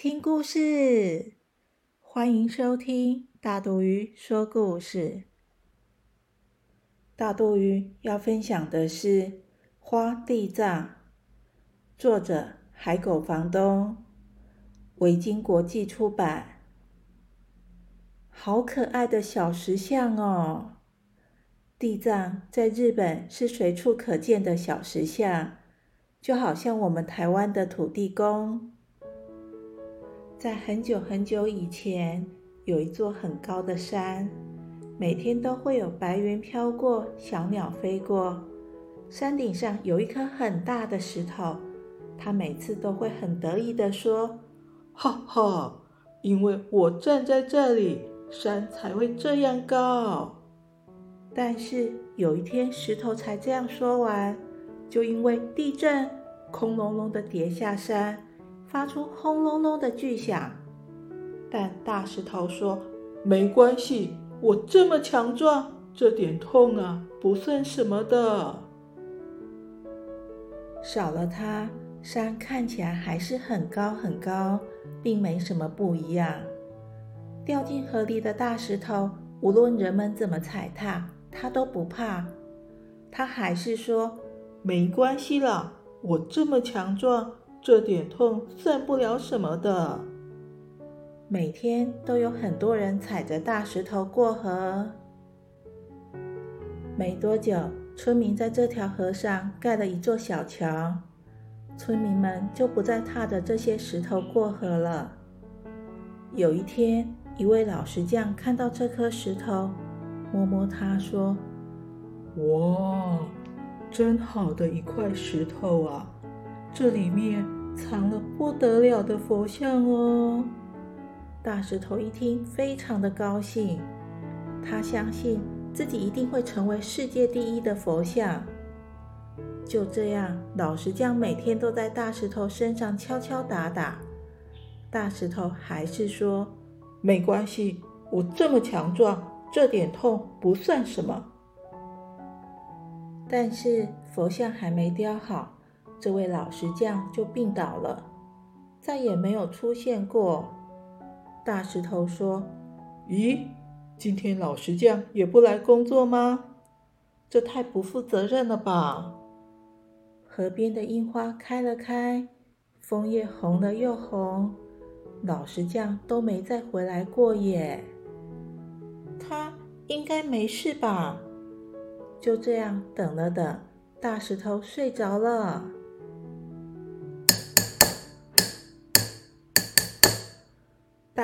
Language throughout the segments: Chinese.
听故事！欢迎收听大肚鱼说故事。大肚鱼要分享的是《花地藏》，作者海狗房东，维京国际出版。好可爱的小石像哦！地藏在日本是随处可见的小石像。就好像我们台湾的土地公，在很久很久以前，有一座很高的山，每天都会有白云飘过，小鸟飞过。山顶上有一颗很大的石头，他每次都会很得意地说：“哈哈，因为我站在这里，山才会这样高。”但是有一天，石头才这样说完。就因为地震，空隆隆的跌下山，发出轰隆隆的巨响。但大石头说：“没关系，我这么强壮，这点痛啊，不算什么的。少了它，山看起来还是很高很高，并没什么不一样。掉进河里的大石头，无论人们怎么踩踏，它都不怕。它还是说。”没关系啦，我这么强壮，这点痛算不了什么的。每天都有很多人踩着大石头过河。没多久，村民在这条河上盖了一座小桥，村民们就不再踏着这些石头过河了。有一天，一位老石匠看到这颗石头，摸摸它，说：“哇！”真好的一块石头啊！这里面藏了不得了的佛像哦。大石头一听，非常的高兴，他相信自己一定会成为世界第一的佛像。就这样，老石匠每天都在大石头身上敲敲打打，大石头还是说：“没关系，我这么强壮，这点痛不算什么。”但是佛像还没雕好，这位老石匠就病倒了，再也没有出现过。大石头说：“咦，今天老石匠也不来工作吗？这太不负责任了吧！”河边的樱花开了开，枫叶红了又红，老石匠都没再回来过耶。他应该没事吧？就这样等了等，大石头睡着了。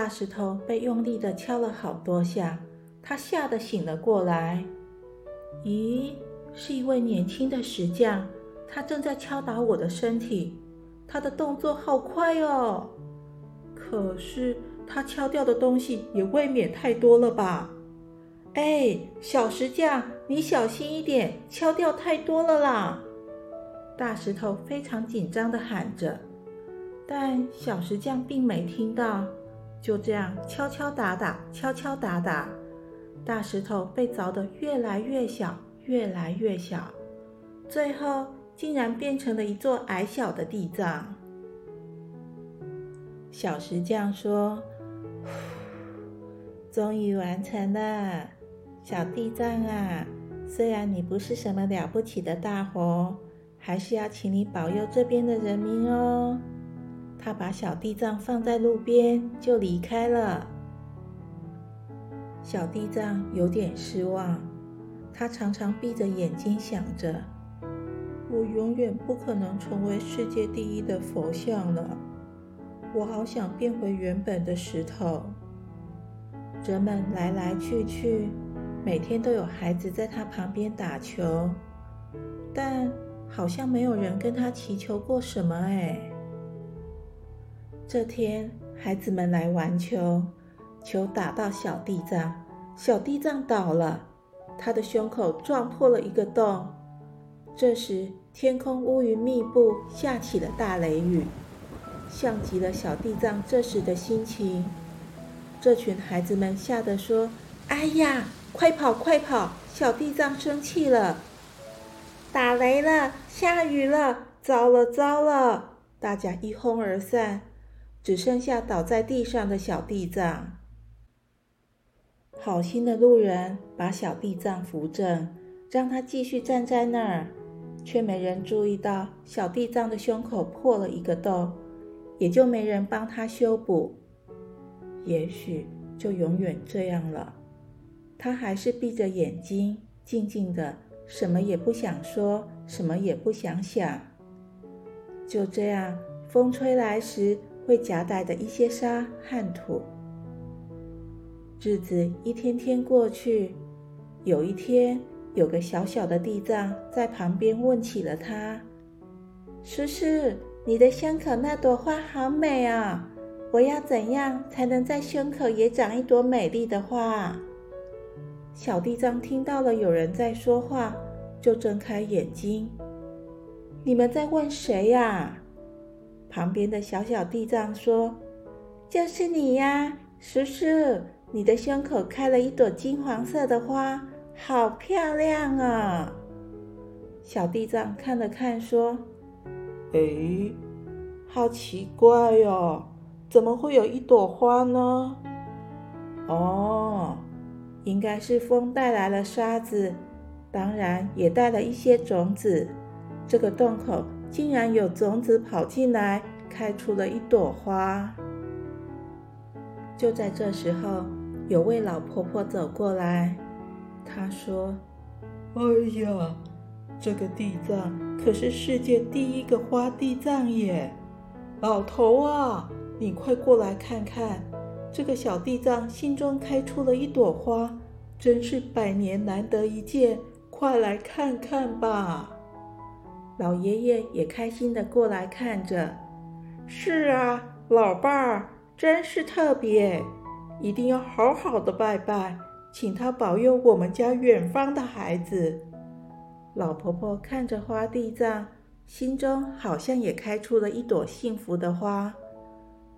大石头被用力的敲了好多下，他吓得醒了过来。咦，是一位年轻的石匠，他正在敲打我的身体，他的动作好快哦。可是他敲掉的东西也未免太多了吧？哎，小石匠，你小心一点，敲掉太多了啦！大石头非常紧张的喊着，但小石匠并没听到，就这样敲敲打打，敲敲打打，大石头被凿得越来越小，越来越小，最后竟然变成了一座矮小的地藏。小石匠说：“终于完成了。”小地藏啊，虽然你不是什么了不起的大佛，还是要请你保佑这边的人民哦。他把小地藏放在路边，就离开了。小地藏有点失望，他常常闭着眼睛想着：我永远不可能成为世界第一的佛像了。我好想变回原本的石头。人们来来去去。每天都有孩子在他旁边打球，但好像没有人跟他祈求过什么。哎，这天孩子们来玩球，球打到小地藏，小地藏倒了，他的胸口撞破了一个洞。这时，天空乌云密布，下起了大雷雨，像极了小地藏这时的心情。这群孩子们吓得说：“哎呀，快跑快跑！小地藏生气了，打雷了，下雨了，糟了糟了！”大家一哄而散，只剩下倒在地上的小地藏。好心的路人把小地藏扶正，让他继续站在那儿，却没人注意到小地藏的胸口破了一个洞，也就没人帮他修补。也许就永远这样了。他还是闭着眼睛，静静的，什么也不想说，什么也不想想。就这样，风吹来时会夹带着一些沙和土。日子一天天过去，有一天，有个小小的地藏在旁边问起了他：“叔叔，你的胸口那朵花好美啊！”我要怎样才能在胸口也长一朵美丽的花？小地藏听到了有人在说话，就睁开眼睛。你们在问谁呀？旁边的小小地藏说：“就是你呀，叔叔，你的胸口开了一朵金黄色的花，好漂亮啊！”小地藏看了看，说：“哎，好奇怪哟。”怎么会有一朵花呢？哦，应该是风带来了沙子，当然也带了一些种子。这个洞口竟然有种子跑进来，开出了一朵花。就在这时候，有位老婆婆走过来，她说：“哎呀，这个地藏可是世界第一个花地藏耶，老头啊！”你快过来看看，这个小地藏心中开出了一朵花，真是百年难得一见，快来看看吧！老爷爷也开心的过来看着。是啊，老伴儿真是特别，一定要好好的拜拜，请他保佑我们家远方的孩子。老婆婆看着花地藏，心中好像也开出了一朵幸福的花。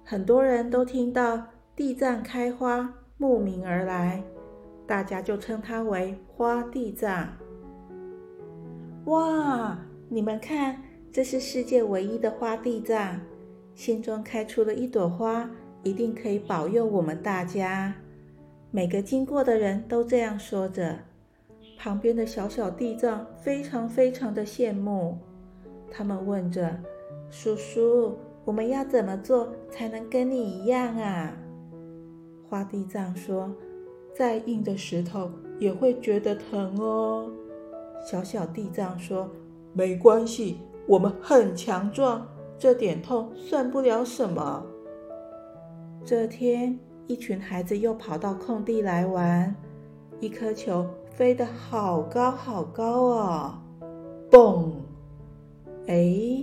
很多人都听到地藏开花，慕名而来，大家就称它为花地藏。哇，你们看，这是世界唯一的花地藏，心中开出了一朵花，一定可以保佑我们大家。每个经过的人都这样说着，旁边的小小地藏非常非常的羡慕，他们问着叔叔。我们要怎么做才能跟你一样啊？花地藏说：“再硬的石头也会觉得疼哦。”小小地藏说：“没关系，我们很强壮，这点痛算不了什么。”这天，一群孩子又跑到空地来玩，一颗球飞得好高好高哦，嘣！哎。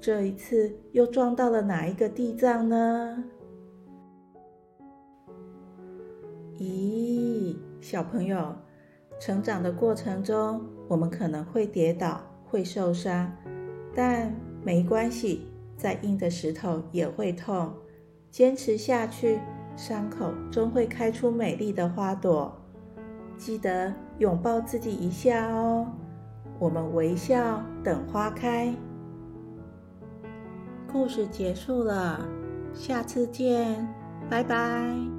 这一次又撞到了哪一个地藏呢？咦，小朋友，成长的过程中，我们可能会跌倒，会受伤，但没关系，再硬的石头也会痛。坚持下去，伤口终会开出美丽的花朵。记得拥抱自己一下哦。我们微笑等花开。故事结束了，下次见，拜拜。